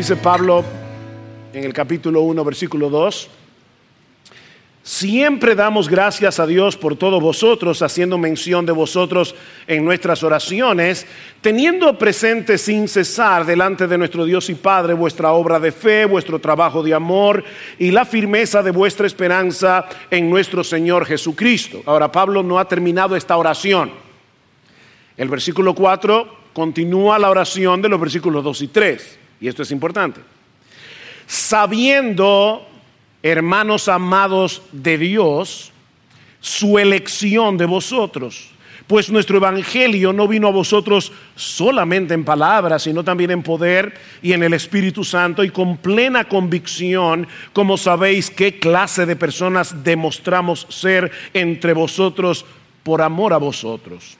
Dice Pablo en el capítulo 1, versículo 2. Siempre damos gracias a Dios por todos vosotros, haciendo mención de vosotros en nuestras oraciones, teniendo presente sin cesar delante de nuestro Dios y Padre vuestra obra de fe, vuestro trabajo de amor y la firmeza de vuestra esperanza en nuestro Señor Jesucristo. Ahora, Pablo no ha terminado esta oración. El versículo 4 continúa la oración de los versículos 2 y 3, y esto es importante. Sabiendo hermanos amados de Dios, su elección de vosotros. Pues nuestro Evangelio no vino a vosotros solamente en palabras, sino también en poder y en el Espíritu Santo y con plena convicción, como sabéis qué clase de personas demostramos ser entre vosotros por amor a vosotros.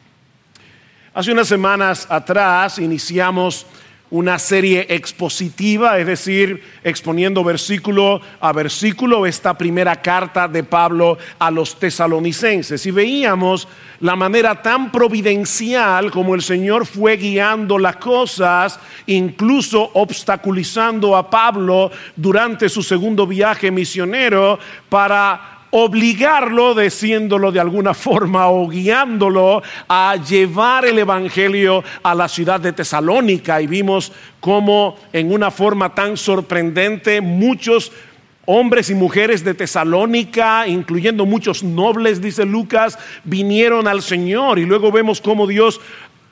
Hace unas semanas atrás iniciamos una serie expositiva, es decir, exponiendo versículo a versículo esta primera carta de Pablo a los tesalonicenses. Y veíamos la manera tan providencial como el Señor fue guiando las cosas, incluso obstaculizando a Pablo durante su segundo viaje misionero para obligarlo, diciéndolo de alguna forma o guiándolo a llevar el Evangelio a la ciudad de Tesalónica. Y vimos cómo en una forma tan sorprendente muchos hombres y mujeres de Tesalónica, incluyendo muchos nobles, dice Lucas, vinieron al Señor. Y luego vemos cómo Dios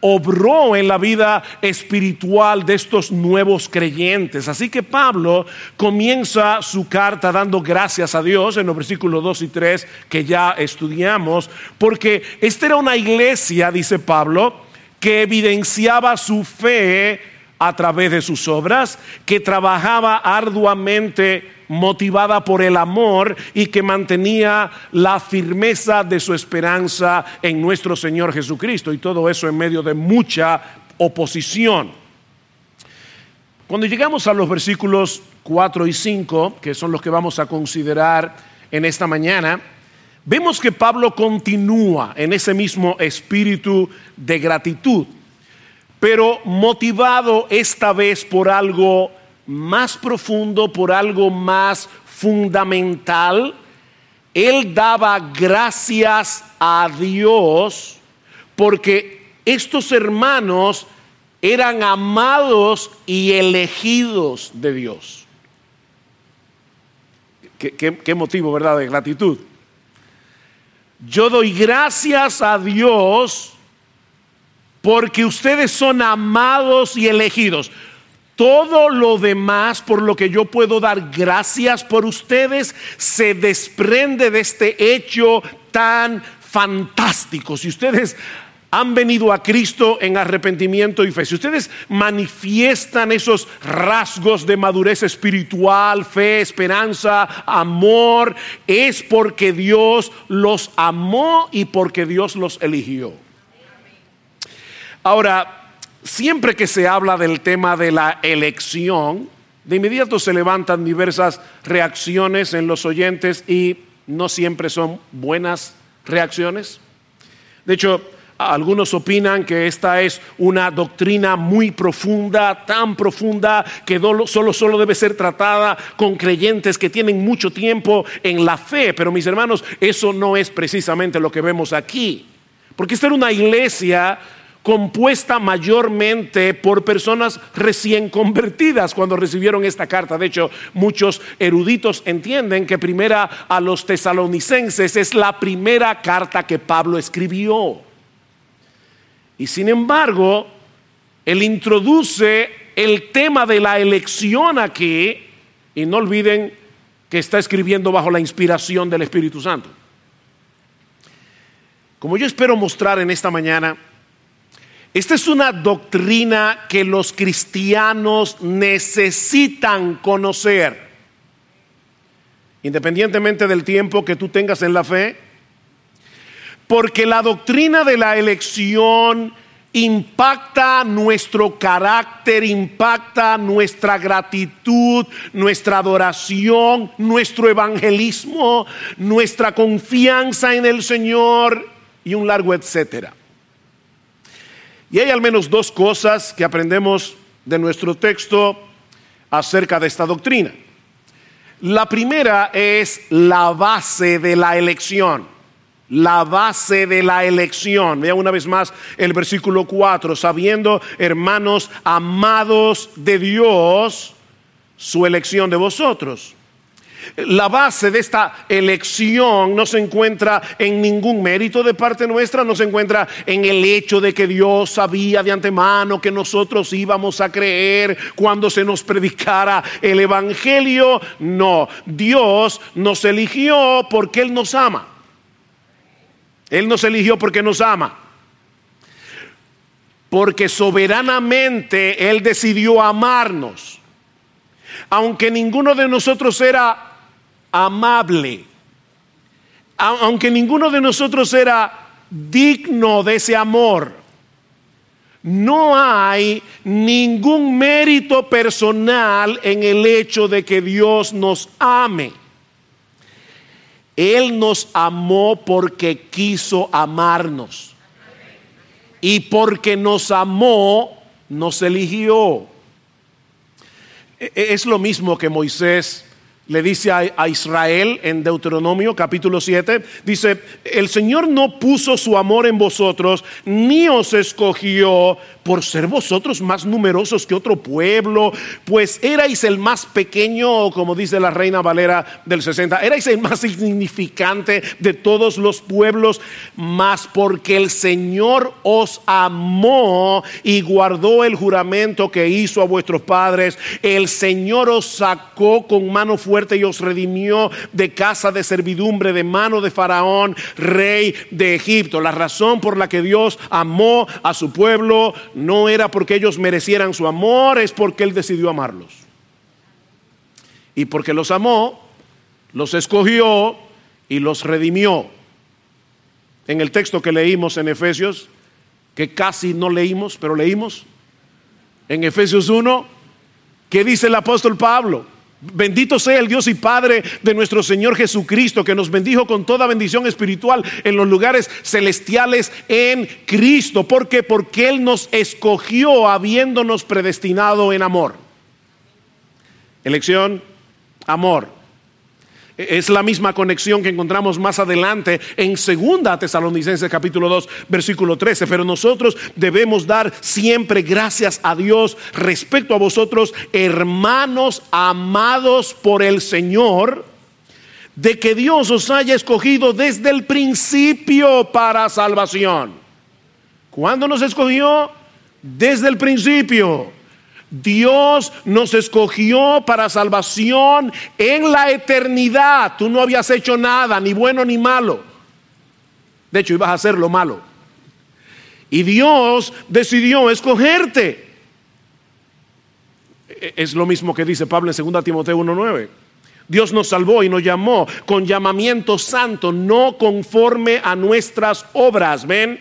obró en la vida espiritual de estos nuevos creyentes. Así que Pablo comienza su carta dando gracias a Dios en los versículos 2 y 3 que ya estudiamos, porque esta era una iglesia, dice Pablo, que evidenciaba su fe a través de sus obras, que trabajaba arduamente motivada por el amor y que mantenía la firmeza de su esperanza en nuestro Señor Jesucristo. Y todo eso en medio de mucha oposición. Cuando llegamos a los versículos 4 y 5, que son los que vamos a considerar en esta mañana, vemos que Pablo continúa en ese mismo espíritu de gratitud, pero motivado esta vez por algo más profundo, por algo más fundamental, él daba gracias a Dios porque estos hermanos eran amados y elegidos de Dios. ¿Qué, motivo, verdad, de gratitud? Yo doy gracias a Dios porque ustedes son amados y elegidos. Todo lo demás por lo que yo puedo dar gracias por ustedes se desprende de este hecho tan fantástico. Si ustedes han venido a Cristo en arrepentimiento y fe, si ustedes manifiestan esos rasgos de madurez espiritual, fe, esperanza, amor, es porque Dios los amó y porque Dios los eligió. Ahora, siempre que se habla del tema de la elección, de inmediato se levantan diversas reacciones en los oyentes y no siempre son buenas reacciones. De hecho, algunos opinan que esta es una doctrina muy profunda, tan profunda que solo, solo debe ser tratada con creyentes que tienen mucho tiempo en la fe. Pero mis hermanos, eso no es precisamente lo que vemos aquí. Porque esta era una iglesia compuesta mayormente por personas recién convertidas cuando recibieron esta carta. De hecho, muchos eruditos entienden que primera a los tesalonicenses es la primera carta que Pablo escribió. Y sin embargo, él introduce el tema de la elección aquí, y no olviden que está escribiendo bajo la inspiración del Espíritu Santo. Como yo espero mostrar en esta mañana, esta es una doctrina que los cristianos necesitan conocer. Independientemente del tiempo que tú tengas en la fe, porque la doctrina de la elección impacta nuestro carácter, impacta nuestra gratitud, nuestra adoración, nuestro evangelismo, nuestra confianza en el Señor y un largo etcétera. Y hay al menos dos cosas que aprendemos de nuestro texto acerca de esta doctrina. La primera es la base de la elección. La base de la elección. Vea una vez más el versículo 4. Sabiendo, hermanos amados de Dios, su elección de vosotros. La base de esta elección no se encuentra en ningún mérito de parte nuestra, no se encuentra en el hecho de que Dios sabía de antemano que nosotros íbamos a creer cuando se nos predicara el Evangelio. No, Dios nos eligió porque Él nos ama. Él nos eligió porque nos ama. Porque soberanamente Él decidió amarnos. Aunque ninguno de nosotros era amable. Aunque ninguno de nosotros era digno de ese amor, no hay ningún mérito personal en el hecho de que Dios nos ame. Él nos amó porque quiso amarnos. Y porque nos amó, nos eligió. E-, es lo mismo que Moisés le dice a, Israel en Deuteronomio capítulo 7, dice, el Señor no puso su amor en vosotros, ni os escogió por ser vosotros más numerosos que otro pueblo, pues erais el más pequeño, como dice la reina Valera del 60, erais el más insignificante de todos los pueblos, más porque el Señor os amó y guardó el juramento que hizo a vuestros padres, el Señor os sacó con mano fuerte y os redimió de casa de servidumbre, de mano de Faraón, rey de Egipto. La razón por la que Dios amó a su pueblo no era porque ellos merecieran su amor, es porque Él decidió amarlos. Y porque los amó, los escogió y los redimió. En el texto que leímos en Efesios, que casi no leímos, pero leímos, en Efesios 1, ¿qué dice el apóstol Pablo? Bendito sea el Dios y Padre de nuestro Señor Jesucristo, que nos bendijo con toda bendición espiritual en los lugares celestiales en Cristo. ¿Por qué? Porque Él nos escogió habiéndonos predestinado en amor. Elección, amor. Es la misma conexión que encontramos más adelante en Segunda Tesalonicenses capítulo 2, versículo 13. Pero nosotros debemos dar siempre gracias a Dios respecto a vosotros, hermanos amados por el Señor, de que Dios os haya escogido desde el principio para salvación. ¿Cuándo nos escogió? Desde el principio. Dios nos escogió para salvación en la eternidad. Tú no habías hecho nada, ni bueno ni malo. De hecho, ibas a hacer lo malo. Y Dios decidió escogerte. E-, es lo mismo que dice Pablo en 2 Timoteo 1.9. Dios nos salvó y nos llamó con llamamiento santo, no conforme a nuestras obras, ¿ven?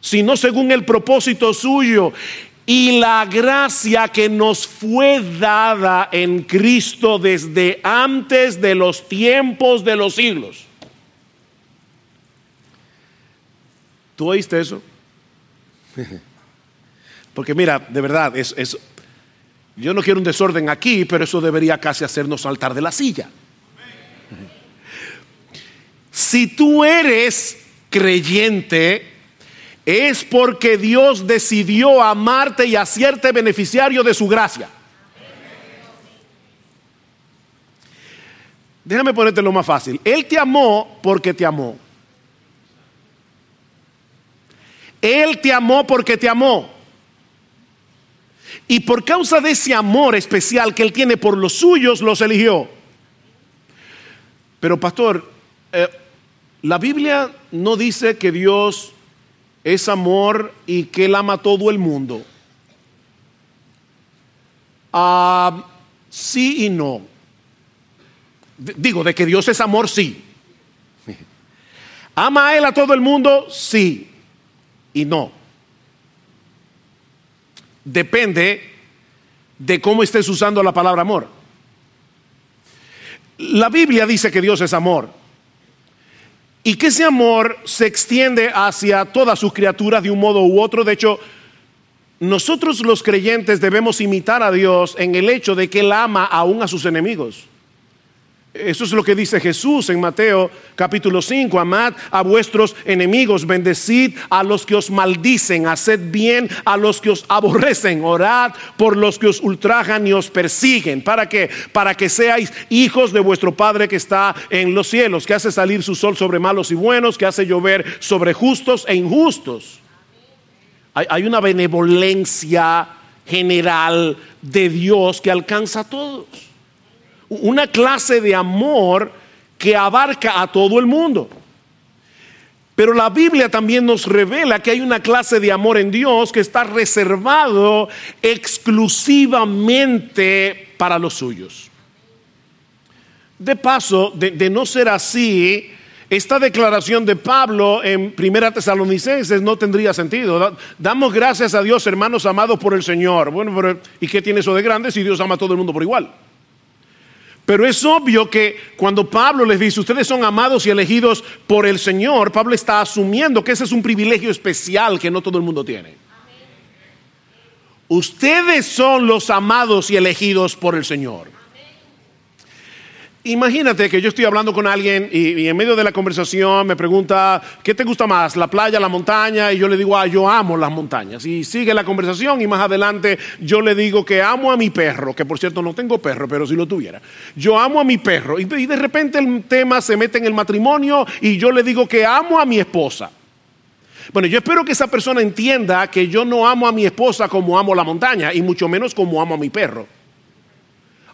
Sino según el propósito suyo y la gracia que nos fue dada en Cristo desde antes de los tiempos de los siglos. ¿Tú oíste eso? Porque mira, de verdad, es, yo no quiero un desorden aquí, pero eso debería casi hacernos saltar de la silla. Si tú eres creyente, es porque Dios decidió amarte y hacerte beneficiario de su gracia. Déjame ponerte lo más fácil. Él te amó porque te amó. Él te amó porque te amó. Y por causa de ese amor especial que Él tiene por los suyos, los eligió. Pero pastor, eh, la Biblia no dice que Dios es amor y que Él ama a todo el mundo? Ah, sí y no. Digo, de que Dios es amor, sí. ¿Ama a Él a todo el mundo? Sí y no. Depende de cómo estés usando la palabra amor. La Biblia dice que Dios es amor y que ese amor se extiende hacia todas sus criaturas de un modo u otro. De hecho, nosotros los creyentes debemos imitar a Dios en el hecho de que Él ama aún a sus enemigos. Eso es lo que dice Jesús en Mateo capítulo 5. Amad a vuestros enemigos, bendecid a los que os maldicen, haced bien a los que os aborrecen, orad por los que os ultrajan y os persiguen. ¿Para qué? Para que seáis hijos de vuestro Padre que está en los cielos, que hace salir su sol sobre malos y buenos, que hace llover sobre justos e injustos. Hay, hay una benevolencia general de Dios que alcanza a todos una clase de amor que abarca a todo el mundo. Pero la Biblia también nos revela que hay una clase de amor en Dios que está reservado exclusivamente para los suyos. De paso, de, no ser así, esta declaración de Pablo en Primera Tesalonicenses no tendría sentido. Damos gracias a Dios, hermanos amados por el Señor. Bueno, pero ¿y qué tiene eso de grande si Dios ama a todo el mundo por igual? Pero es obvio que cuando Pablo les dice, ustedes son amados y elegidos por el Señor, Pablo está asumiendo que ese es un privilegio especial que no todo el mundo tiene. Ustedes son los amados y elegidos por el Señor. Imagínate que yo estoy hablando con alguien y, en medio de la conversación me pregunta, ¿qué te gusta más, la playa, la montaña? Y yo le digo, ah, yo amo las montañas. Y sigue la conversación y más adelante yo le digo que amo a mi perro, que por cierto no tengo perro, pero si lo tuviera. Yo amo a mi perro. Y, y de repente el tema se mete en el matrimonio y yo le digo que amo a mi esposa. Bueno, yo espero que esa persona entienda que yo no amo a mi esposa como amo la montaña y mucho menos como amo a mi perro.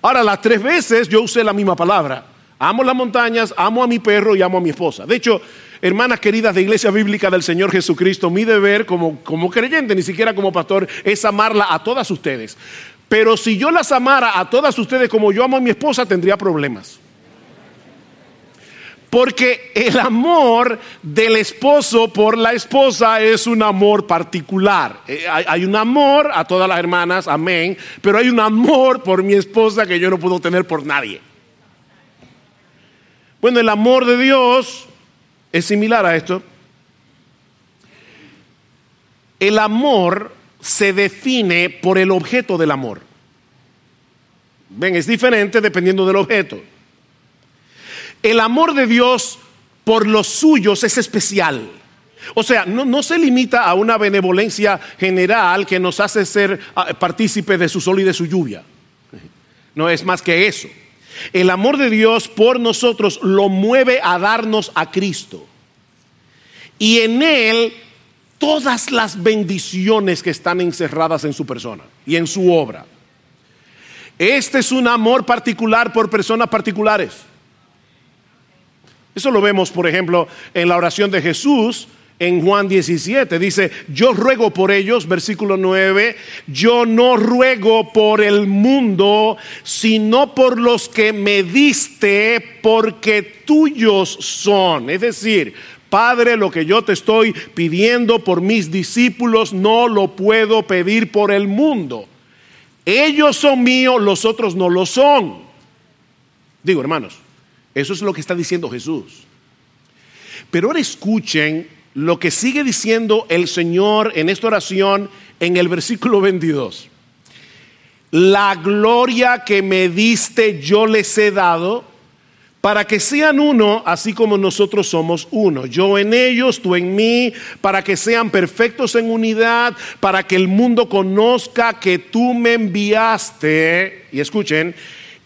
Ahora, las tres veces yo usé la misma palabra. Amo las montañas, amo a mi perro y amo a mi esposa. De hecho, hermanas queridas de Iglesia Bíblica del Señor Jesucristo, mi deber como, como creyente, ni siquiera como pastor, es amarla a todas ustedes. Pero si yo las amara a todas ustedes como yo amo a mi esposa, tendría problemas. Porque el amor del esposo por la esposa es un amor particular. Eh, hay, un amor a todas las hermanas, amén, pero hay un amor por mi esposa que yo no puedo tener por nadie. Bueno, el amor de Dios es similar a esto. El amor se define por el objeto del amor. Ven, es diferente dependiendo del objeto. El amor de Dios por los suyos es especial. O sea, no, se limita a una benevolencia general que nos hace ser ah, partícipes de su sol y de su lluvia. No es más que eso. El amor de Dios por nosotros lo mueve a darnos a Cristo. Y en Él todas las bendiciones que están encerradas en su persona y en su obra. Este es un amor particular por personas particulares. Eso lo vemos, por ejemplo, en la oración de Jesús en Juan 17. Dice, yo ruego por ellos, versículo 9, yo no ruego por el mundo, sino por los que me diste, porque tuyos son. Es decir, Padre, lo que yo te estoy pidiendo por mis discípulos, no lo puedo pedir por el mundo. Ellos son míos, los otros no lo son. Digo, hermanos, eso es lo que está diciendo Jesús. Pero ahora escuchen lo que sigue diciendo el Señor en esta oración en el versículo 22. La gloria que me diste yo les he dado para que sean uno, así como nosotros somos uno. Yo en ellos, tú en mí, para que sean perfectos en unidad, para que el mundo conozca que tú me enviaste. Y escuchen,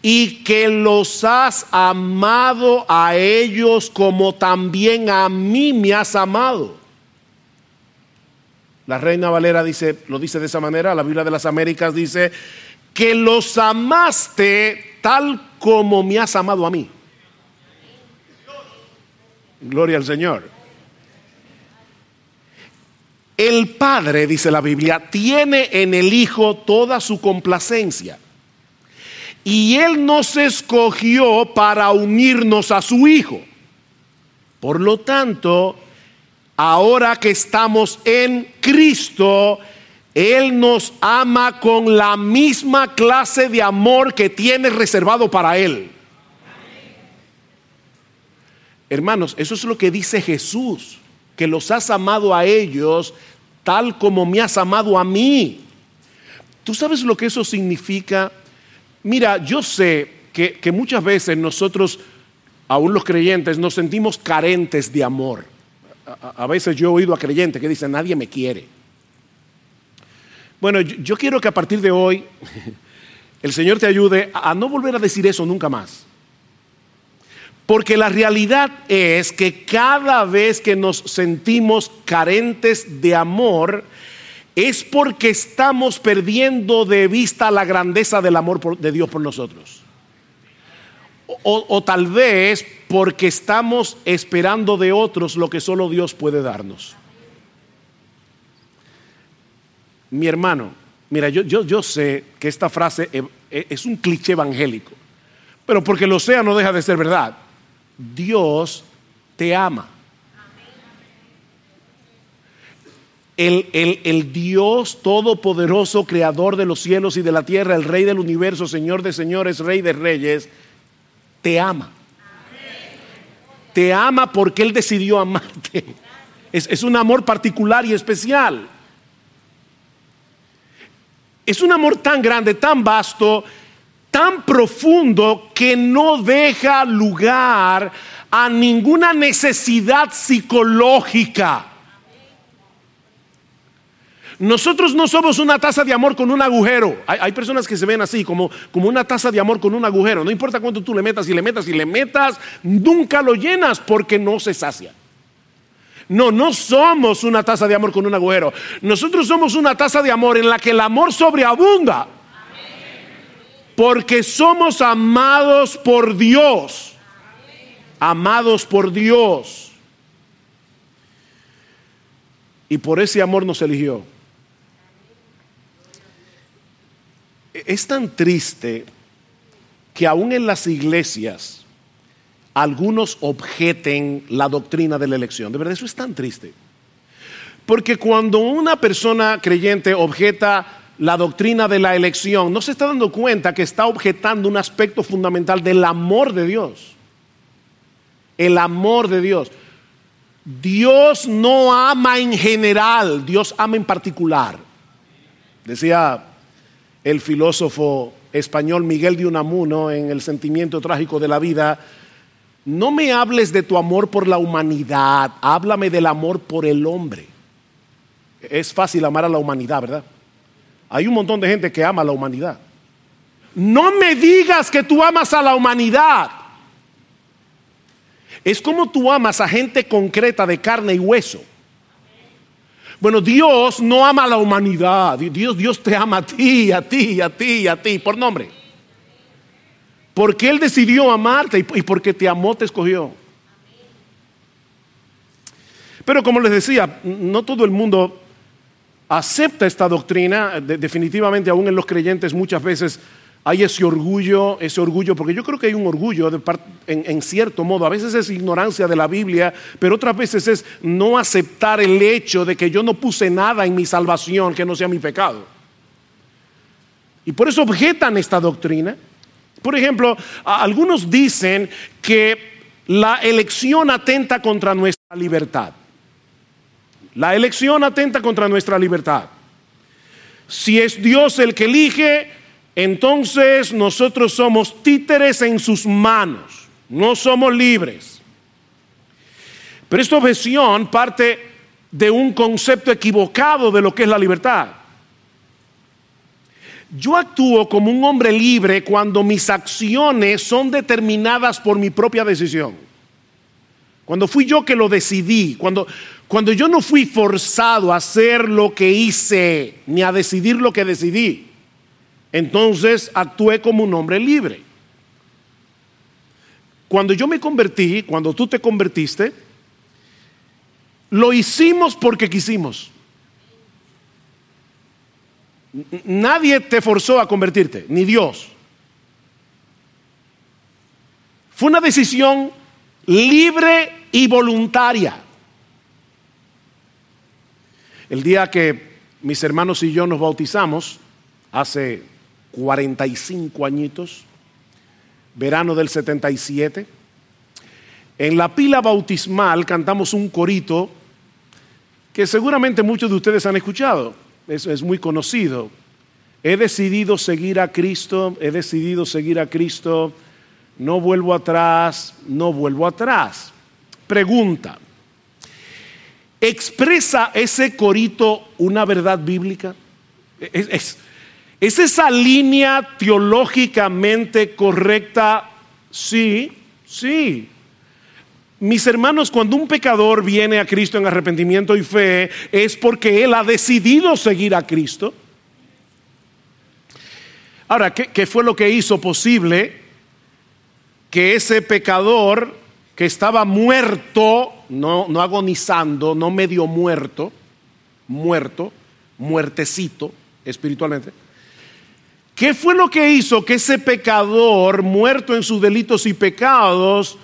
y que los has amado a ellos como también a mí me has amado. La Reina Valera dice, lo dice de esa manera, la Biblia de las Américas dice, que los amaste tal como me has amado a mí. Gloria al Señor. El Padre, dice la Biblia, tiene en el Hijo toda su complacencia. Y Él nos escogió para unirnos a su Hijo. Por lo tanto, ahora que estamos en Cristo, Él nos ama con la misma clase de amor que tiene reservado para Él. Hermanos, eso es lo que dice Jesús, que los has amado a ellos tal como me has amado a mí. ¿Tú sabes lo que eso significa? Mira, yo sé que, muchas veces nosotros, aún los creyentes, nos sentimos carentes de amor. A, veces yo he oído a creyentes que dicen, nadie me quiere. Bueno, yo quiero que a partir de hoy el Señor te ayude a no volver a decir eso nunca más. Porque la realidad es que cada vez que nos sentimos carentes de amor, es porque estamos perdiendo de vista la grandeza del amor de Dios por nosotros. O, tal vez porque estamos esperando de otros lo que solo Dios puede darnos. Mi hermano, mira, yo, sé que esta frase es un cliché evangélico, pero porque lo sea no deja de ser verdad. Dios te ama. El, el, el, Dios todopoderoso, creador de los cielos y de la tierra, el Rey del universo, Señor de señores, Rey de reyes, te ama. Te ama porque Él decidió amarte. Es, es un amor particular y especial. Es un amor tan grande, tan vasto, tan profundo que no deja lugar a ninguna necesidad psicológica. Nosotros no somos una taza de amor con un agujero. Hay, personas que se ven así, como, como una taza de amor con un agujero. No importa cuánto tú le metas y le metas y le metas, nunca lo llenas porque no se sacia. No, no somos una taza de amor con un agujero. Nosotros somos una taza de amor en la que el amor sobreabunda. Porque somos amados por Dios. Amados por Dios. Y por ese amor nos eligió. Es tan triste que aún en las iglesias algunos objeten la doctrina de la elección. De verdad, eso es tan triste. Porque cuando una persona creyente objeta la doctrina de la elección, no se está dando cuenta que está objetando un aspecto fundamental del amor de Dios. El amor de Dios. Dios no ama en general, Dios ama en particular. Decía el filósofo español Miguel de Unamuno en El sentimiento trágico de la vida, no me hables de tu amor por la humanidad, háblame del amor por el hombre. Es fácil amar a la humanidad, ¿verdad? Hay un montón de gente que ama a la humanidad. No me digas que tú amas a la humanidad. Es como tú amas a gente concreta de carne y hueso. Bueno, Dios no ama a la humanidad. Dios, Dios te ama a ti, a ti, a ti, a ti, por nombre. Porque Él decidió amarte y porque te amó, te escogió. Pero como les decía, no todo el mundo acepta esta doctrina. definitivamente, aún en los creyentes, muchas veces hay ese orgullo, ese orgullo, porque yo creo que hay un orgullo en, cierto modo. A veces es ignorancia de la Biblia, pero otras veces es no aceptar el hecho de que yo no puse nada en mi salvación que no sea mi pecado. Y por eso objetan esta doctrina. Por ejemplo, algunos dicen que la elección atenta contra nuestra libertad. La elección atenta contra nuestra libertad. Si es Dios el que elige, entonces nosotros somos títeres en sus manos, no somos libres. Pero esta objeción parte de un concepto equivocado de lo que es la libertad. Yo actúo como un hombre libre cuando mis acciones son determinadas por mi propia decisión. Cuando fui yo que lo decidí, cuando, cuando yo no fui forzado a hacer lo que hice, ni a decidir lo que decidí, entonces actué como un hombre libre. Cuando yo me convertí, cuando tú te convertiste, lo hicimos porque quisimos. Nadie te forzó a convertirte, ni Dios. Fue una decisión libre y voluntaria. El día que mis hermanos y yo nos bautizamos, hace 45 añitos, verano del 77, en la pila bautismal cantamos un corito que seguramente muchos de ustedes han escuchado, es, muy conocido. he decidido seguir a Cristo, he decidido seguir a Cristo, no vuelvo atrás, no vuelvo atrás. Pregunta, ¿expresa ese corito una verdad bíblica? ¿Es, es esa línea teológicamente correcta? Sí, sí. Mis hermanos, cuando un pecador viene a Cristo en arrepentimiento y fe, es porque él ha decidido seguir a Cristo. Ahora, ¿qué, fue lo que hizo posible que ese pecador que estaba muerto, no, no agonizando, no medio muerto, muerto, muertecito espiritualmente, ¿Qué fue lo que hizo que ese pecador, muerto en sus delitos y pecados,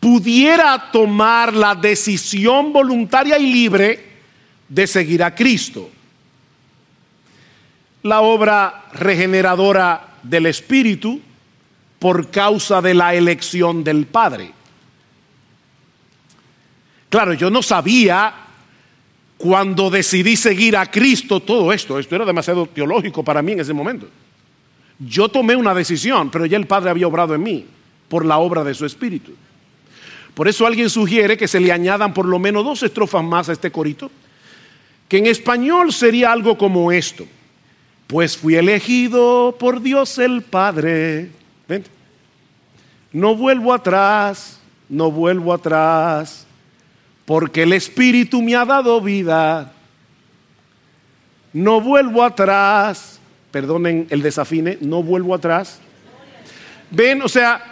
pudiera tomar la decisión voluntaria y libre de seguir a Cristo? la obra regeneradora del Espíritu por causa de la elección del Padre. Claro, yo no sabía cuando decidí seguir a Cristo todo esto. Esto era demasiado teológico para mí en ese momento. Yo tomé una decisión, pero ya el Padre había obrado en mí por la obra de su Espíritu. Por eso alguien sugiere que se le añadan por lo menos dos estrofas más a este corito, que en español sería algo como esto. Pues fui elegido por Dios el Padre. No vuelvo atrás, no vuelvo atrás, porque el Espíritu me ha dado vida. No vuelvo atrás, perdonen el desafine, no vuelvo atrás. Ven, o sea,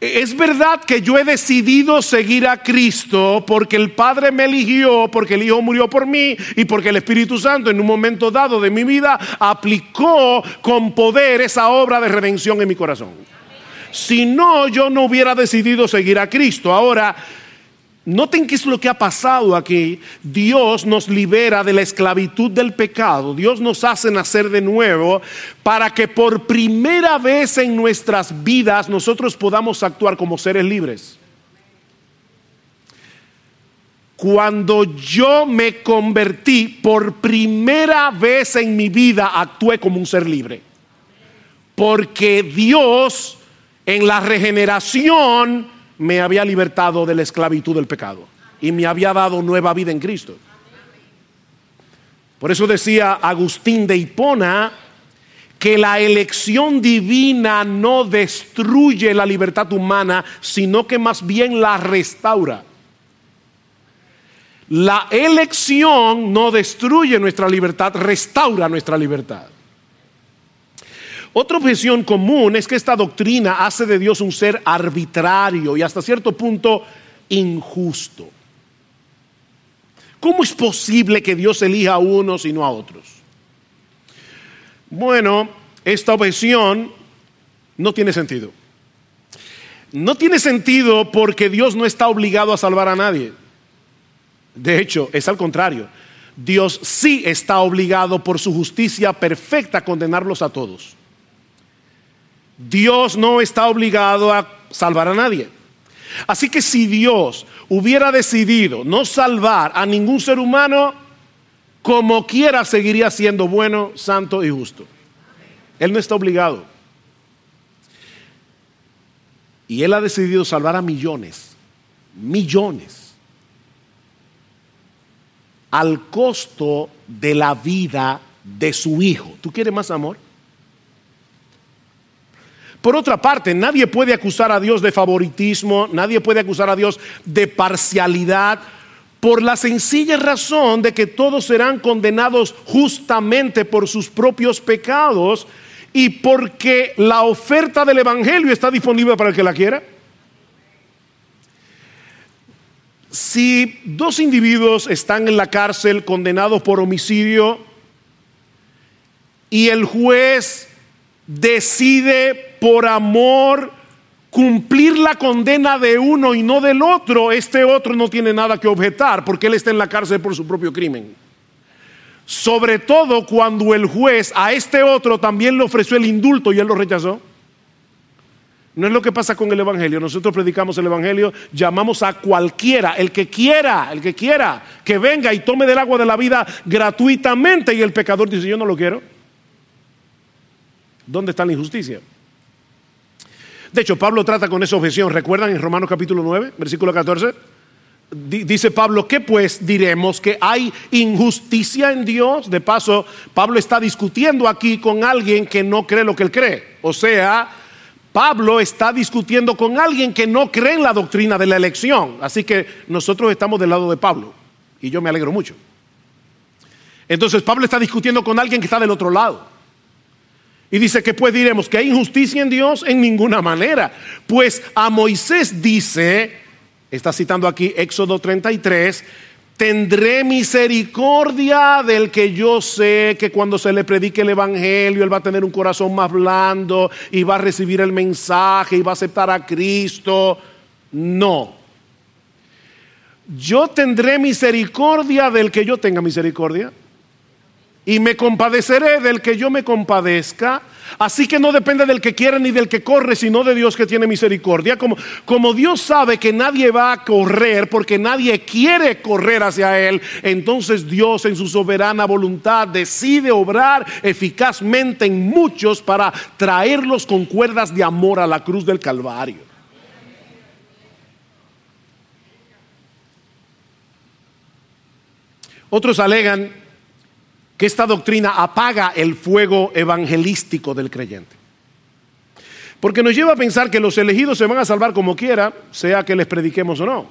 es verdad que yo he decidido seguir a Cristo porque el Padre me eligió, porque el Hijo murió por mí y porque el Espíritu Santo en un momento dado de mi vida aplicó con poder esa obra de redención en mi corazón. Si no, yo no hubiera decidido seguir a Cristo. Ahora, Noten qué es lo que ha pasado aquí. Dios nos libera de la esclavitud del pecado. Dios nos hace nacer de nuevo para que por primera vez en nuestras vidas nosotros podamos actuar como seres libres. Cuando yo me convertí por primera vez en mi vida, actué como un ser libre. Porque Dios en la regeneración me había libertado de la esclavitud del pecado y me había dado nueva vida en Cristo. Por eso decía Agustín de Hipona que la elección divina no destruye la libertad humana, sino que más bien la restaura. La elección no destruye nuestra libertad, restaura nuestra libertad. Otra objeción común es que esta doctrina hace de Dios un ser arbitrario y hasta cierto punto injusto. ¿Cómo es posible que Dios elija a unos y no a otros? Bueno, esta objeción no tiene sentido. No tiene sentido porque Dios no está obligado a salvar a nadie. De hecho, es al contrario. Dios sí está obligado por su justicia perfecta a condenarlos a todos. Dios no está obligado a salvar a nadie. Así que si Dios hubiera decidido no salvar a ningún ser humano, como quiera seguiría siendo bueno, santo y justo. Él no está obligado. Y Él ha decidido salvar a millones, millones, al costo de la vida de su Hijo. ¿Tú quieres más amor? Por otra parte, nadie puede acusar a Dios de favoritismo, nadie puede acusar a Dios de parcialidad, por la sencilla razón de que todos serán condenados justamente por sus propios pecados y porque la oferta del Evangelio está disponible para el que la quiera. Si dos individuos están en la cárcel condenados por homicidio y el juez decide por amor cumplir la condena de uno y no del otro, este otro no tiene nada que objetar porque él está en la cárcel por su propio crimen. Sobre todo cuando el juez a este otro también le ofreció el indulto y él lo rechazó. No es lo que pasa con el Evangelio. Nosotros predicamos el Evangelio, llamamos a cualquiera, el que quiera, el que quiera, que venga y tome del agua de la vida gratuitamente y el pecador dice, yo no lo quiero. ¿Dónde está la injusticia? De hecho, Pablo trata con esa objeción. ¿Recuerdan en Romanos capítulo 9, versículo 14? Dice Pablo, ¿qué pues diremos? ¿Que hay injusticia en Dios? De paso, Pablo está discutiendo aquí con alguien que no cree lo que él cree. O sea, Pablo está discutiendo con alguien que no cree en la doctrina de la elección. Así que nosotros estamos del lado de Pablo. Y yo me alegro mucho. Entonces Pablo está discutiendo con alguien que está del otro lado. Y dice que pues diremos que hay injusticia en Dios en ninguna manera. Pues a Moisés dice está citando aquí Éxodo 33, tendré misericordia del que yo sé que cuando se le predique el Evangelio, él va a tener un corazón más blando y va a recibir el mensaje y va a aceptar a Cristo. No. Yo tendré misericordia del que yo tenga misericordia y me compadeceré del que yo me compadezca. Así que no depende del que quiere ni del que corre, sino de Dios que tiene misericordia. Como, como Dios sabe que nadie va a correr porque nadie quiere correr hacia Él, entonces Dios en su soberana voluntad decide obrar eficazmente en muchos para traerlos con cuerdas de amor a la cruz del Calvario. Otros alegan que esta doctrina apaga el fuego evangelístico del creyente. Porque nos lleva a pensar que los elegidos se van a salvar como quiera, sea que les prediquemos o no.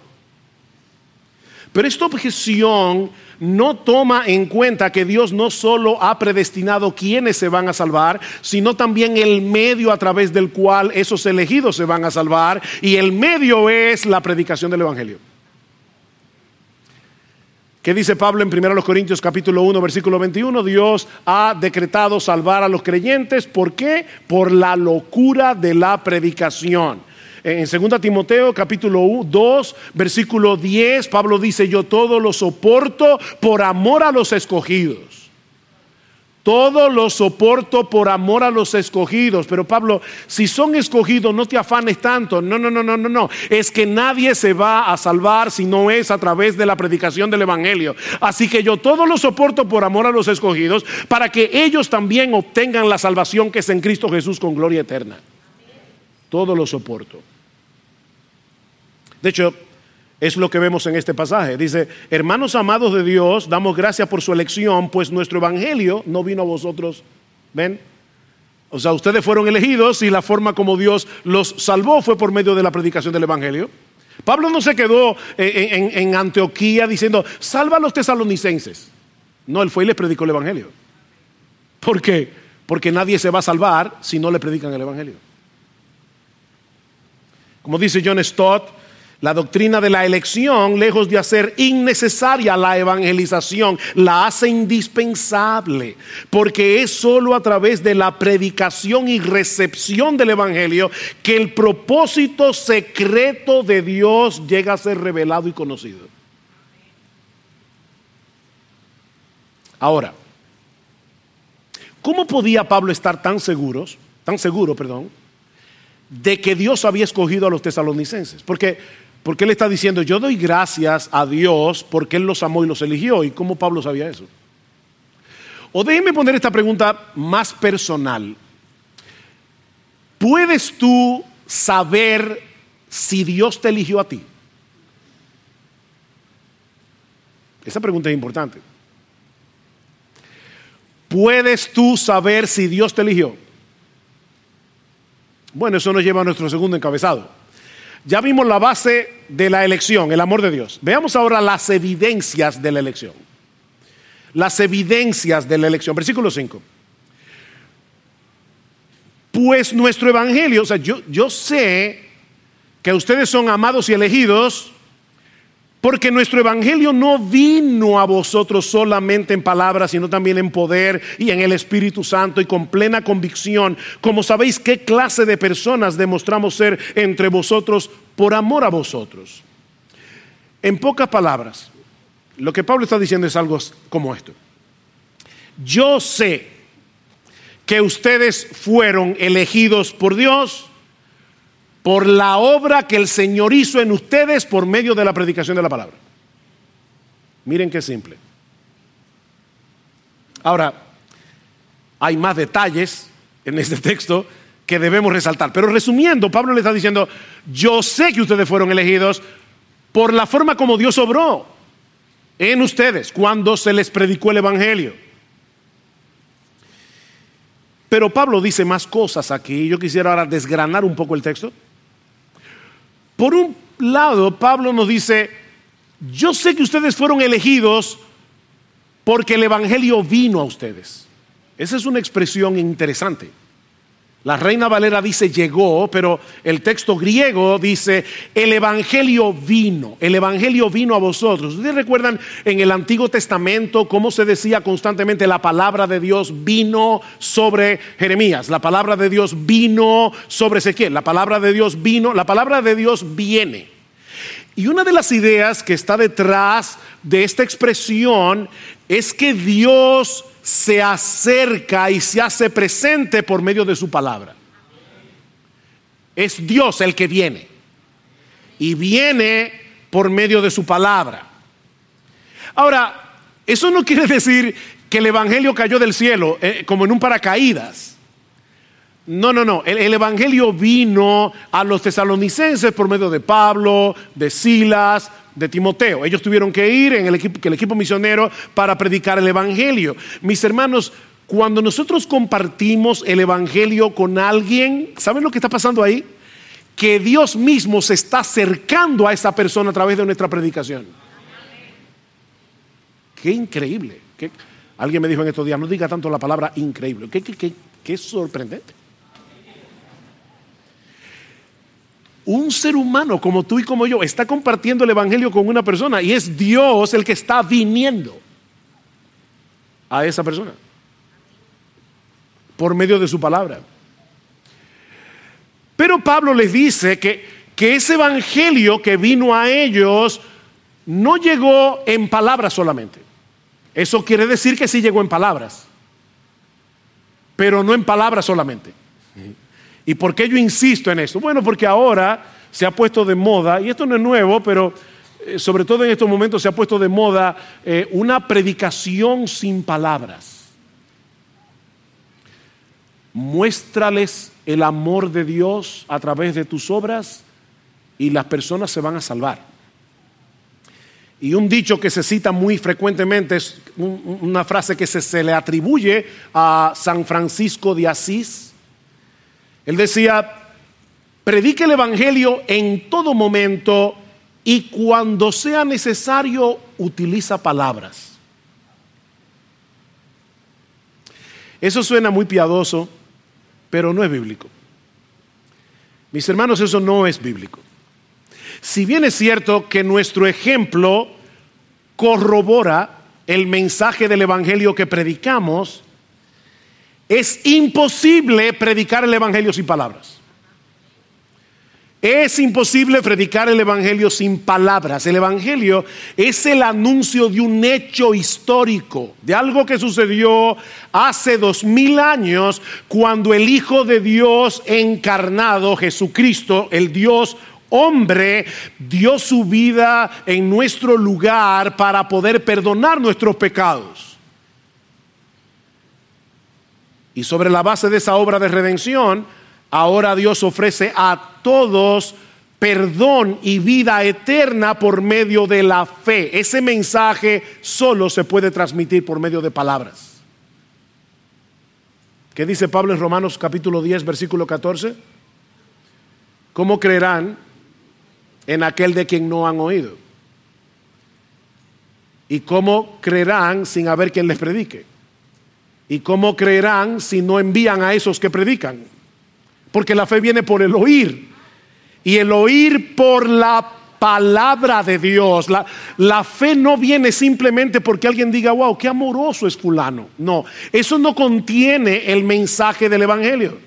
Pero esta objeción no toma en cuenta que Dios no solo ha predestinado quienes se van a salvar, sino también el medio a través del cual esos elegidos se van a salvar, y el medio es la predicación del Evangelio. ¿Qué dice Pablo en 1 Corintios capítulo 1 versículo 21? Dios ha decretado salvar a los creyentes. ¿Por qué? Por la locura de la predicación. En 2 Timoteo capítulo 2 versículo 10 Pablo dice, yo todo lo soporto por amor a los escogidos. Todo lo soporto por amor a los escogidos. Pero Pablo, si son escogidos, no te afanes tanto. No, no, no, no, no, no. Es que nadie se va a salvar si no es a través de la predicación del Evangelio. Así que yo todo lo soporto por amor a los escogidos para que ellos también obtengan la salvación que es en Cristo Jesús con gloria eterna. Todo lo soporto. De hecho, es lo que vemos en este pasaje. Dice, hermanos amados de Dios, damos gracias por su elección, pues nuestro evangelio no vino a vosotros. ¿Ven? O sea, ustedes fueron elegidos y la forma como Dios los salvó fue por medio de la predicación del evangelio. Pablo no se quedó en, Antioquía diciendo, salva a los tesalonicenses. No, él fue y les predicó el evangelio. ¿Por qué? Porque nadie se va a salvar si no le predican el evangelio. Como dice John Stott, la doctrina de la elección, lejos de hacer innecesaria la evangelización, la hace indispensable, porque es sólo a través de la predicación y recepción del Evangelio que el propósito secreto de Dios llega a ser revelado y conocido. Ahora, ¿cómo podía Pablo estar tan seguros, tan seguro, perdón, de que Dios había escogido a los tesalonicenses? Porque porque él está diciendo, yo doy gracias a Dios porque Él los amó y los eligió. ¿Y cómo Pablo sabía eso? O déjenme poner esta pregunta más personal. ¿Puedes tú saber si Dios te eligió a ti? Esa pregunta es importante. ¿Puedes tú saber si Dios te eligió? Bueno, eso nos lleva a nuestro segundo encabezado. Ya vimos la base de la elección, el amor de Dios. Veamos ahora las evidencias de la elección. Las evidencias de la elección. Versículo 5. Pues nuestro evangelio, o sea, yo, yo sé que ustedes son amados y elegidos porque nuestro evangelio no vino a vosotros solamente en palabras, sino también en poder y en el Espíritu Santo y con plena convicción. Como sabéis qué clase de personas demostramos ser entre vosotros por amor a vosotros. En pocas palabras, lo que Pablo está diciendo es algo como esto. Yo sé que ustedes fueron elegidos por Dios por la obra que el Señor hizo en ustedes por medio de la predicación de la palabra. Miren qué simple. Ahora, hay más detalles en este texto que debemos resaltar. Pero resumiendo, Pablo le está diciendo, yo sé que ustedes fueron elegidos por la forma como Dios obró en ustedes cuando se les predicó el Evangelio. Pero Pablo dice más cosas aquí. Yo quisiera ahora desgranar un poco el texto. Por un lado, Pablo nos dice, yo sé que ustedes fueron elegidos porque el Evangelio vino a ustedes. Esa es una expresión interesante. La Reina Valera dice llegó, pero el texto griego dice el Evangelio vino, el Evangelio vino a vosotros. Ustedes recuerdan en el Antiguo Testamento cómo se decía constantemente la palabra de Dios vino sobre Jeremías, la palabra de Dios vino sobre Ezequiel, la palabra de Dios vino, la palabra de Dios viene. Y una de las ideas que está detrás de esta expresión es que Dios se acerca y se hace presente por medio de su palabra. Es Dios el que viene. Y viene por medio de su palabra. Ahora, eso no quiere decir que el Evangelio cayó del cielo eh, como en un paracaídas. No, no, no. El, Evangelio vino a los tesalonicenses por medio de Pablo, de Silas, de Timoteo. Ellos tuvieron que ir en el equipo, el equipo misionero para predicar el Evangelio. Mis hermanos, cuando nosotros compartimos el Evangelio con alguien, ¿saben lo que está pasando ahí? Que Dios mismo se está acercando a esa persona a través de nuestra predicación. Qué increíble. alguien me dijo en estos días, no diga tanto la palabra increíble. Qué, qué, qué sorprendente. Un ser humano como tú y como yo está compartiendo el Evangelio con una persona y es Dios el que está viniendo a esa persona por medio de su palabra. Pero Pablo les dice que, que ese Evangelio que vino a ellos no llegó en palabras solamente. Eso quiere decir que sí llegó en palabras, pero no en palabras solamente. ¿Y por qué yo insisto en esto? Bueno, porque ahora se ha puesto de moda, y esto no es nuevo, pero eh, sobre todo en estos momentos se ha puesto de moda eh, una predicación sin palabras. Muéstrales el amor de Dios a través de tus obras y las personas se van a salvar. Y un dicho que se cita muy frecuentemente es una frase que se, se le atribuye a San Francisco de Asís, él decía, predique el Evangelio en todo momento y cuando sea necesario utiliza palabras. Eso suena muy piadoso, pero no es bíblico. Mis hermanos, eso no es bíblico. Si bien es cierto que nuestro ejemplo corrobora el mensaje del Evangelio que predicamos, es imposible predicar el Evangelio sin palabras. Es imposible predicar el Evangelio sin palabras. El Evangelio es el anuncio de un hecho histórico, de algo que sucedió hace dos mil años cuando el Hijo de Dios encarnado, Jesucristo, el Dios hombre, dio su vida en nuestro lugar para poder perdonar nuestros pecados. Y sobre la base de esa obra de redención, ahora Dios ofrece a todos perdón y vida eterna por medio de la fe. Ese mensaje solo se puede transmitir por medio de palabras. ¿Qué dice Pablo en Romanos capítulo 10, versículo 14? ¿Cómo creerán en aquel de quien no han oído? ¿Y cómo creerán sin haber quien les predique? ¿Y cómo creerán si no envían a esos que predican? Porque la fe viene por el oír. Y el oír por la palabra de Dios. La, la, fe no viene simplemente porque alguien diga, wow, qué amoroso es fulano. No, eso no contiene el mensaje del Evangelio.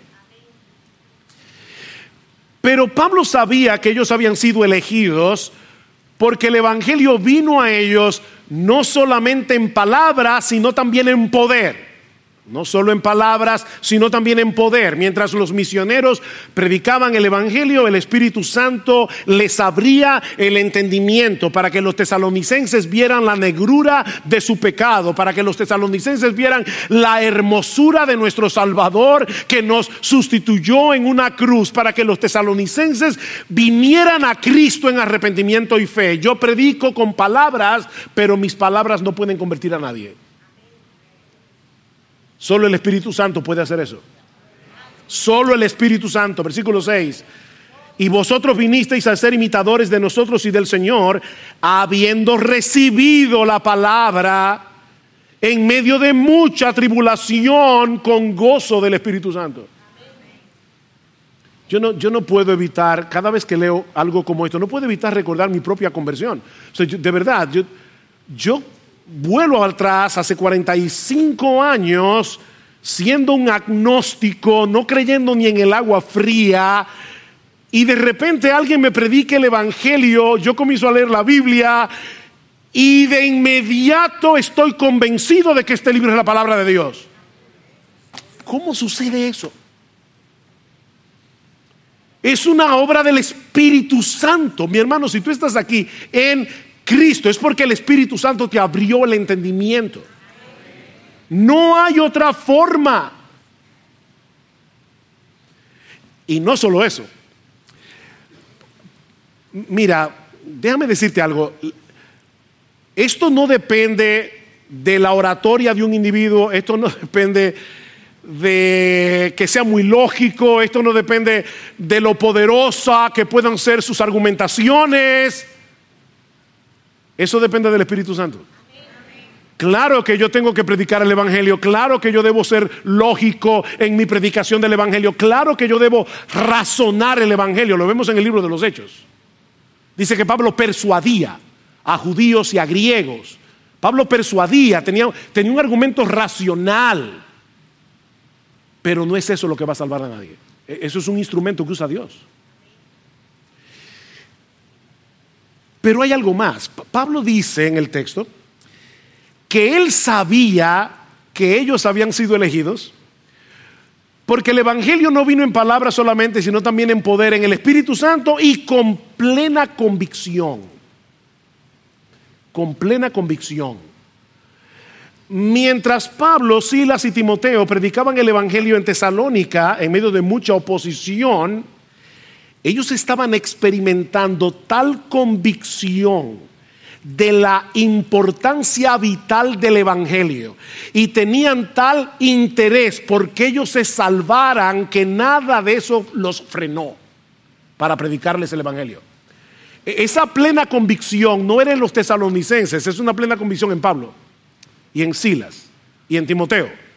Pero Pablo sabía que ellos habían sido elegidos porque el Evangelio vino a ellos no solamente en palabras, sino también en poder. No solo en palabras, sino también en poder. Mientras los misioneros predicaban el Evangelio, el Espíritu Santo les abría el entendimiento para que los tesalonicenses vieran la negrura de su pecado, para que los tesalonicenses vieran la hermosura de nuestro Salvador que nos sustituyó en una cruz, para que los tesalonicenses vinieran a Cristo en arrepentimiento y fe. Yo predico con palabras, pero mis palabras no pueden convertir a nadie. Solo el Espíritu Santo puede hacer eso. Solo el Espíritu Santo, versículo 6. Y vosotros vinisteis a ser imitadores de nosotros y del Señor, habiendo recibido la palabra en medio de mucha tribulación con gozo del Espíritu Santo. Yo no, yo no puedo evitar, cada vez que leo algo como esto, no puedo evitar recordar mi propia conversión. de verdad, yo, yo vuelo atrás hace 45 años siendo un agnóstico, no creyendo ni en el agua fría, y de repente alguien me predique el Evangelio, yo comienzo a leer la Biblia y de inmediato estoy convencido de que este libro es la palabra de Dios. ¿Cómo sucede eso? Es una obra del Espíritu Santo. Mi hermano, si tú estás aquí en Cristo, es porque el Espíritu Santo te abrió el entendimiento. No hay otra forma. Y no solo eso. Mira, déjame decirte algo. Esto no depende de la oratoria de un individuo, esto no depende de que sea muy lógico, esto no depende de lo poderosa que puedan ser sus argumentaciones. Eso depende del Espíritu Santo. Claro que yo tengo que predicar el Evangelio, claro que yo debo ser lógico en mi predicación del Evangelio, claro que yo debo razonar el Evangelio, lo vemos en el libro de los Hechos. Dice que Pablo persuadía a judíos y a griegos. Pablo persuadía, tenía, tenía un argumento racional, pero no es eso lo que va a salvar a nadie. E, eso es un instrumento que usa Dios. Pero hay algo más. Pablo dice en el texto que él sabía que ellos habían sido elegidos, porque el Evangelio no vino en palabras solamente, sino también en poder, en el Espíritu Santo y con plena convicción. Con plena convicción. Mientras Pablo, Silas y Timoteo predicaban el Evangelio en Tesalónica en medio de mucha oposición, ellos estaban experimentando tal convicción de la importancia vital del Evangelio y tenían tal interés porque ellos se salvaran que nada de eso los frenó para predicarles el Evangelio. E-, esa plena convicción no era en los tesalonicenses, es una plena convicción en Pablo y en Silas y en Timoteo.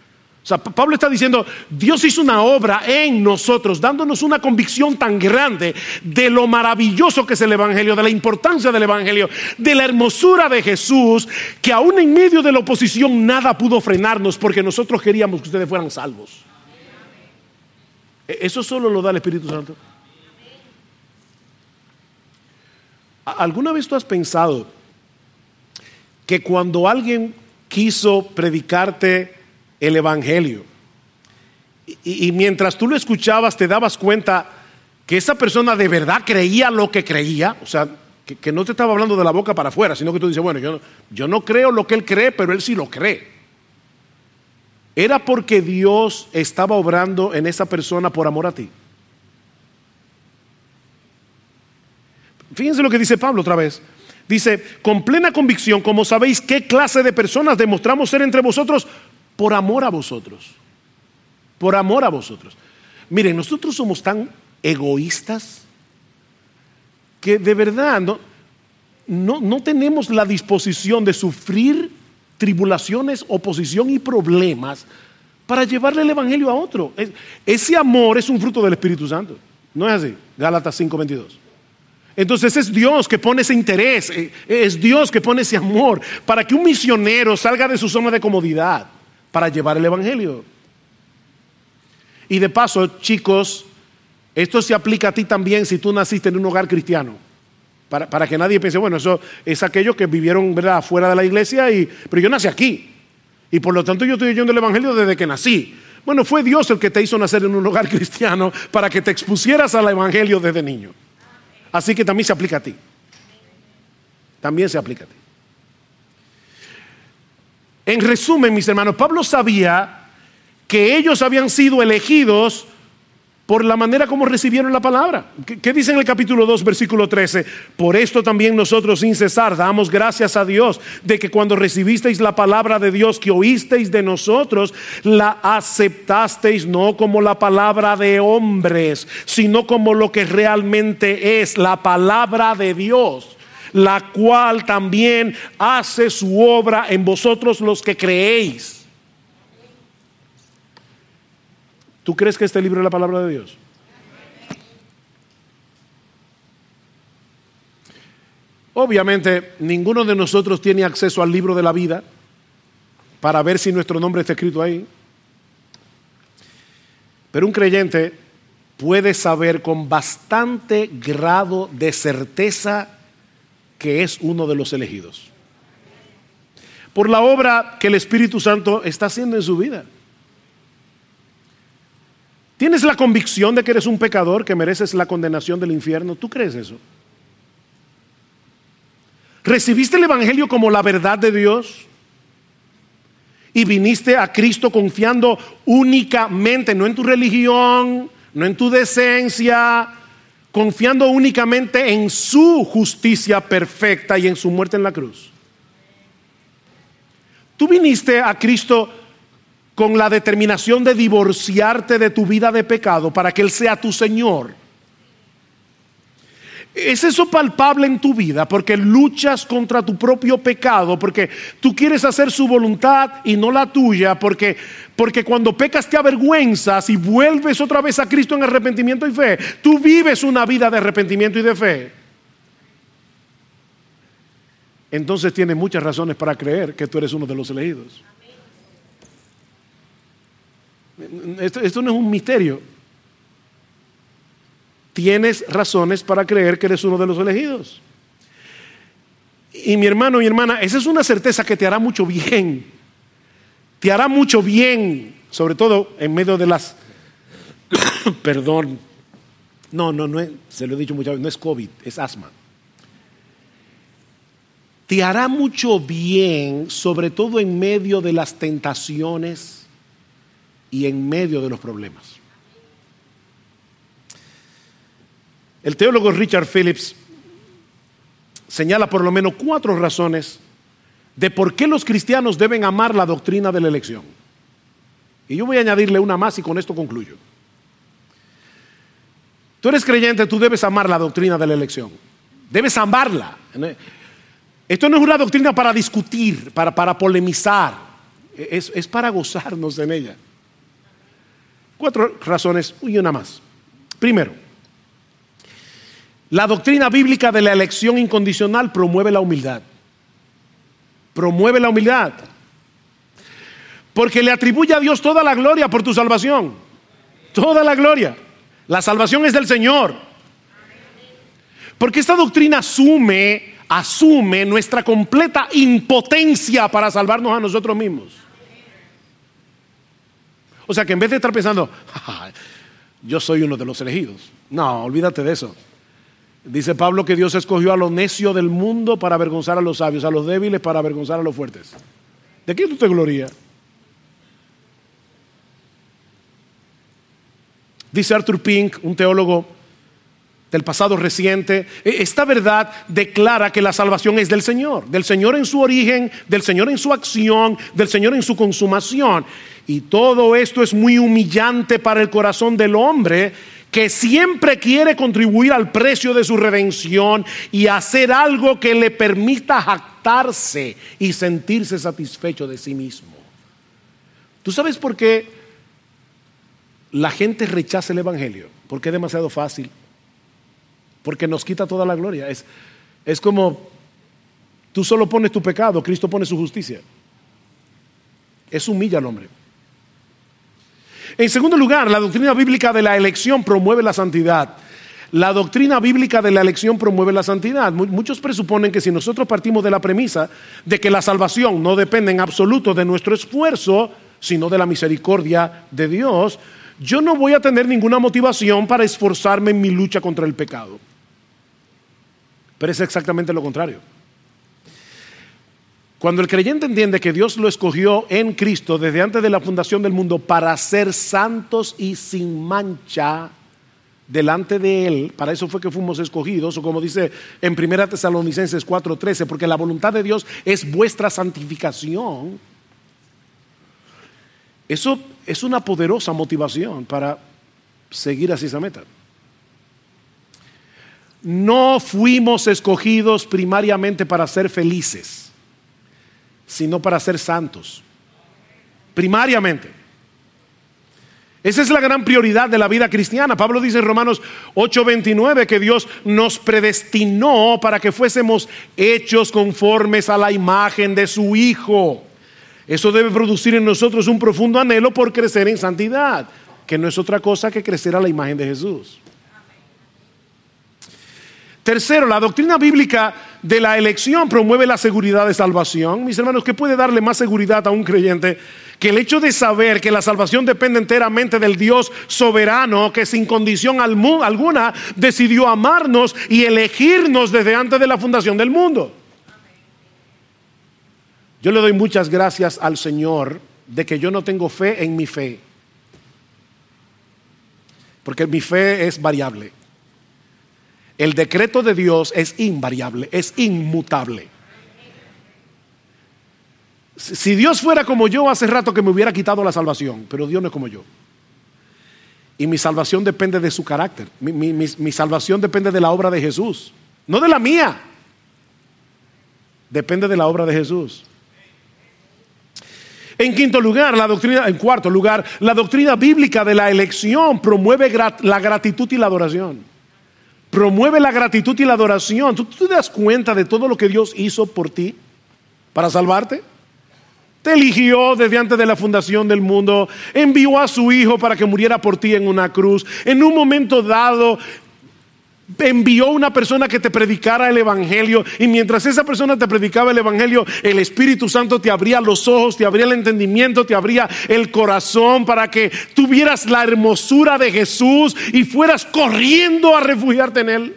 O sea, Pablo está diciendo, Dios hizo una obra en nosotros, dándonos una convicción tan grande de lo maravilloso que es el Evangelio, de la importancia del Evangelio, de la hermosura de Jesús, que aún en medio de la oposición nada pudo frenarnos porque nosotros queríamos que ustedes fueran salvos. E-, eso solo lo da el Espíritu Santo. ¿Alguna vez tú has pensado que cuando alguien quiso predicarte el Evangelio. Y, mientras tú lo escuchabas te dabas cuenta que esa persona de verdad creía lo que creía, o sea, que, no te estaba hablando de la boca para afuera, sino que tú dices, bueno, yo, yo no creo lo que él cree, pero él sí lo cree. Era porque Dios estaba obrando en esa persona por amor a ti. Fíjense lo que dice Pablo otra vez. Dice, con plena convicción, como sabéis qué clase de personas demostramos ser entre vosotros por amor a vosotros. Por amor a vosotros. Miren, nosotros somos tan egoístas que de verdad no, no, tenemos la disposición de sufrir tribulaciones, oposición y problemas para llevarle el Evangelio a otro. Ese amor es un fruto del Espíritu Santo. ¿No es así? Gálatas 5:22. Entonces es Dios que pone ese interés, eh, es Dios que pone ese amor para que un misionero salga de su zona de comodidad para llevar el Evangelio. Y de paso, chicos, esto se aplica a ti también si tú naciste en un hogar cristiano. Para, que nadie piense, bueno, eso es aquellos que vivieron ¿verdad? fuera de la iglesia, y, pero yo nací aquí. Y por lo tanto yo estoy oyendo el Evangelio desde que nací. Bueno, fue Dios el que te hizo nacer en un hogar cristiano para que te expusieras al Evangelio desde niño. Así que también se aplica a ti. También se aplica a ti. En resumen, mis hermanos, Pablo sabía que ellos habían sido elegidos por la manera como recibieron la palabra. ¿Qué, dice en el capítulo 2, versículo 13? Por esto también nosotros sin cesar damos gracias a Dios de que cuando recibisteis la palabra de Dios que oísteis de nosotros, la aceptasteis no como la palabra de hombres, sino como lo que realmente es la palabra de Dios la cual también hace su obra en vosotros los que creéis. ¿Tú crees que este libro es la palabra de Dios? Obviamente, ninguno de nosotros tiene acceso al libro de la vida para ver si nuestro nombre está escrito ahí. Pero un creyente puede saber con bastante grado de certeza que es uno de los elegidos. Por la obra que el Espíritu Santo está haciendo en su vida. ¿Tienes la convicción de que eres un pecador, que mereces la condenación del infierno? ¿Tú crees eso? ¿Recibiste el Evangelio como la verdad de Dios? Y viniste a Cristo confiando únicamente, no en tu religión, no en tu decencia, confiando únicamente en su justicia perfecta y en su muerte en la cruz. Tú viniste a Cristo con la determinación de divorciarte de tu vida de pecado para que Él sea tu Señor. ¿Es eso palpable en tu vida? Porque luchas contra tu propio pecado, porque tú quieres hacer su voluntad y no la tuya, porque, porque cuando pecas te avergüenzas y vuelves otra vez a Cristo en arrepentimiento y fe. Tú vives una vida de arrepentimiento y de fe. Entonces tienes muchas razones para creer que tú eres uno de los elegidos. Esto, no es un misterio. Tienes razones para creer que eres uno de los elegidos. Y mi hermano, mi hermana, esa es una certeza que te hará mucho bien. Te hará mucho bien, sobre todo en medio de las... Perdón. No, no, no es, se lo he dicho muchas veces, no es COVID, es asma. Te hará mucho bien, sobre todo en medio de las tentaciones y en medio de los problemas. El teólogo Richard Phillips señala por lo menos cuatro razones de por qué los cristianos deben amar la doctrina de la elección. Y yo voy a añadirle una más y con esto concluyo. Tú eres creyente, tú debes amar la doctrina de la elección. Debes amarla. Esto no es una doctrina para discutir, para, para polemizar. Es, es para gozarnos en ella. Cuatro razones y una más. Primero, la doctrina bíblica de la elección incondicional promueve la humildad. Promueve la humildad. Porque le atribuye a Dios toda la gloria por tu salvación. Toda la gloria. La salvación es del Señor. Porque esta doctrina asume, asume nuestra completa impotencia para salvarnos a nosotros mismos. O sea que en vez de estar pensando, yo soy uno de los elegidos, no, olvídate de eso. Dice Pablo que Dios escogió a lo necio del mundo para avergonzar a los sabios, a los débiles para avergonzar a los fuertes. ¿De quién tú te glorías? Dice Arthur Pink, un teólogo del pasado reciente, e, esta verdad declara que la salvación es del Señor, del Señor en su origen, del Señor en su acción, del Señor en su consumación. Y todo esto es muy humillante para el corazón del hombre que siempre quiere contribuir al precio de su redención y hacer algo que le permita jactarse y sentirse satisfecho de sí mismo. ¿Tú sabes por qué la gente rechaza el Evangelio? Porque es demasiado fácil. Porque nos quita toda la gloria. Es, es como tú solo pones tu pecado, Cristo pone su justicia. Es humilla al hombre. En segundo lugar, la doctrina bíblica de la elección promueve la santidad. La doctrina bíblica de la elección promueve la santidad. Muchos presuponen que si nosotros partimos de la premisa de que la salvación no depende en absoluto de nuestro esfuerzo, sino de la misericordia de Dios, yo no voy a tener ninguna motivación para esforzarme en mi lucha contra el pecado. Pero es exactamente lo contrario. Cuando el creyente entiende que Dios lo escogió en Cristo desde antes de la fundación del mundo para ser santos y sin mancha delante de Él, para eso fue que fuimos escogidos, o como dice en 1 Tesalonicenses 4:13, porque la voluntad de Dios es vuestra santificación. Eso es una poderosa motivación para seguir hacia esa meta. No fuimos escogidos primariamente para ser felices, sino para ser santos. Primariamente. Esa es la gran prioridad de la vida cristiana. Pablo dice en Romanos 8:29 que Dios nos predestinó para que fuésemos hechos conformes a la imagen de su Hijo. Eso debe producir en nosotros un profundo anhelo por crecer en santidad, que no es otra cosa que crecer a la imagen de Jesús. Tercero, la doctrina bíblica de la elección promueve la seguridad de salvación. Mis hermanos, ¿qué puede darle más seguridad a un creyente que el hecho de saber que la salvación depende enteramente del Dios soberano que sin condición alguna decidió amarnos y elegirnos desde antes de la fundación del mundo? Yo le doy muchas gracias al Señor de que yo no tengo fe en mi fe, porque mi fe es variable. El decreto de Dios es invariable, es inmutable. Si Dios fuera como yo, hace rato que me hubiera quitado la salvación, pero Dios no es como yo. Y mi salvación depende de su carácter. Mi, salvación depende de la obra de Jesús, no de la mía. Depende de la obra de Jesús. En quinto lugar, la doctrina, en cuarto lugar, la doctrina bíblica de la elección promueve la gratitud y la adoración promueve la gratitud y la adoración. ¿Tú, te das cuenta de todo lo que Dios hizo por ti para salvarte? Te eligió desde antes de la fundación del mundo, envió a su Hijo para que muriera por ti en una cruz. En un momento dado envió una persona que te predicara el Evangelio y mientras esa persona te predicaba el Evangelio, el Espíritu Santo te abría los ojos, te abría el entendimiento, te abría el corazón para que tuvieras la hermosura de Jesús y fueras corriendo a refugiarte en Él.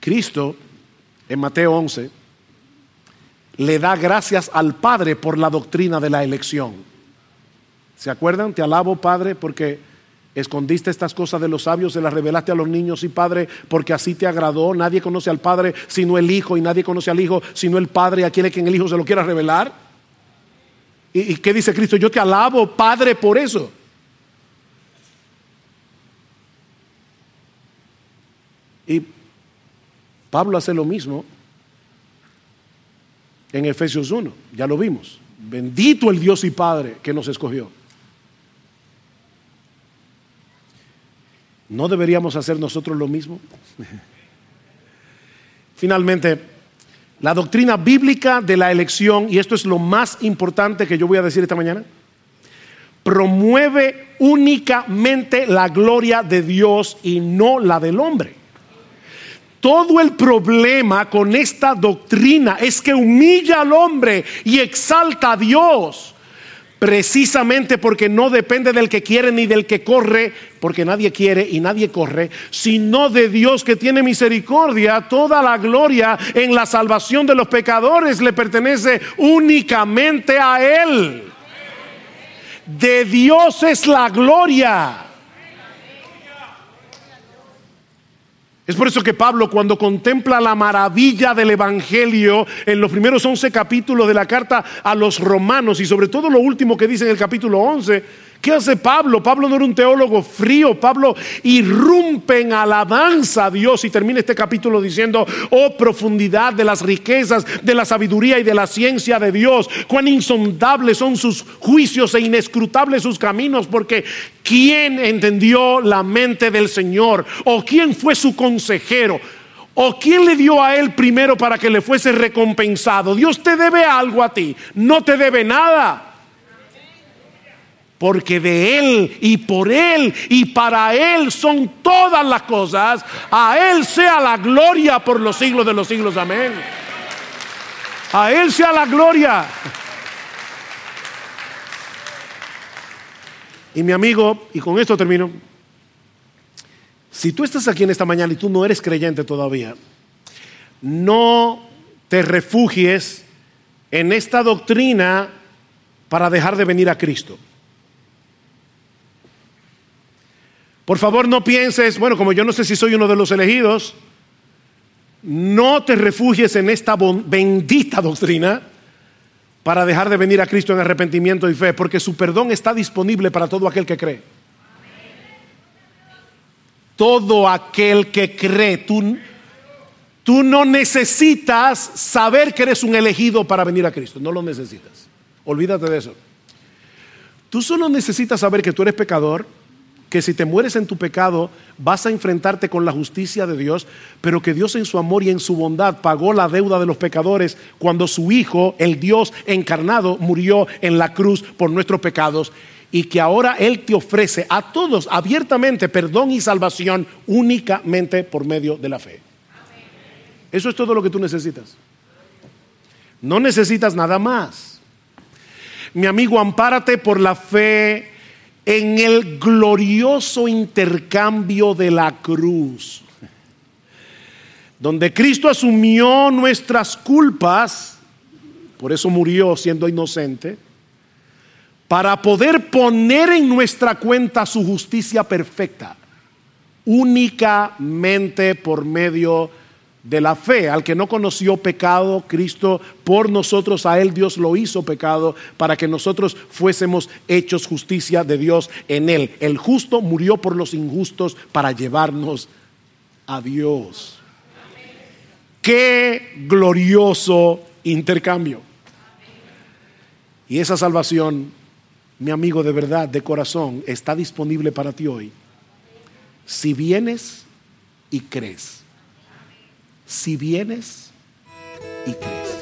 Cristo, en Mateo 11, le da gracias al Padre por la doctrina de la elección. ¿Se acuerdan? Te alabo, Padre, porque escondiste estas cosas de los sabios, se las revelaste a los niños y Padre, porque así te agradó. Nadie conoce al Padre sino el Hijo y nadie conoce al Hijo sino el Padre a quien el Hijo se lo quiera revelar. ¿Y, ¿Y qué dice Cristo? Yo te alabo, Padre, por eso. Y Pablo hace lo mismo en Efesios 1, ya lo vimos. Bendito el Dios y Padre que nos escogió. ¿No deberíamos hacer nosotros lo mismo? Finalmente, la doctrina bíblica de la elección, y esto es lo más importante que yo voy a decir esta mañana, promueve únicamente la gloria de Dios y no la del hombre. Todo el problema con esta doctrina es que humilla al hombre y exalta a Dios precisamente porque no depende del que quiere ni del que corre, porque nadie quiere y nadie corre, sino de Dios que tiene misericordia. Toda la gloria en la salvación de los pecadores le pertenece únicamente a Él. De Dios es la gloria. Es por eso que Pablo cuando contempla la maravilla del Evangelio en los primeros 11 capítulos de la carta a los romanos y sobre todo lo último que dice en el capítulo 11, ¿Qué hace Pablo? Pablo no era un teólogo frío, Pablo irrumpe en alabanza a Dios y termina este capítulo diciendo, oh profundidad de las riquezas, de la sabiduría y de la ciencia de Dios, cuán insondables son sus juicios e inescrutables sus caminos, porque ¿quién entendió la mente del Señor? ¿O quién fue su consejero? ¿O quién le dio a él primero para que le fuese recompensado? Dios te debe algo a ti, no te debe nada. Porque de Él y por Él y para Él son todas las cosas. A Él sea la gloria por los siglos de los siglos. Amén. A Él sea la gloria. Y mi amigo, y con esto termino, si tú estás aquí en esta mañana y tú no eres creyente todavía, no te refugies en esta doctrina para dejar de venir a Cristo. Por favor, no pienses, bueno, como yo no sé si soy uno de los elegidos, no te refugies en esta bendita doctrina para dejar de venir a Cristo en arrepentimiento y fe, porque su perdón está disponible para todo aquel que cree. Todo aquel que cree, tú, tú no necesitas saber que eres un elegido para venir a Cristo, no lo necesitas. Olvídate de eso. Tú solo necesitas saber que tú eres pecador, que si te mueres en tu pecado vas a enfrentarte con la justicia de Dios, pero que Dios en su amor y en su bondad pagó la deuda de los pecadores cuando su Hijo, el Dios encarnado, murió en la cruz por nuestros pecados y que ahora Él te ofrece a todos abiertamente perdón y salvación únicamente por medio de la fe. Eso es todo lo que tú necesitas. No necesitas nada más. Mi amigo, ampárate por la fe en el glorioso intercambio de la cruz, donde Cristo asumió nuestras culpas, por eso murió siendo inocente, para poder poner en nuestra cuenta su justicia perfecta, únicamente por medio de de la fe. Al que no conoció pecado, Cristo por nosotros, a él Dios lo hizo pecado para que nosotros fuésemos hechos justicia de Dios en él. El justo murió por los injustos para llevarnos a Dios. Qué glorioso intercambio. Y esa salvación, mi amigo de verdad, de corazón, está disponible para ti hoy. Si vienes y crees si vienes y crees.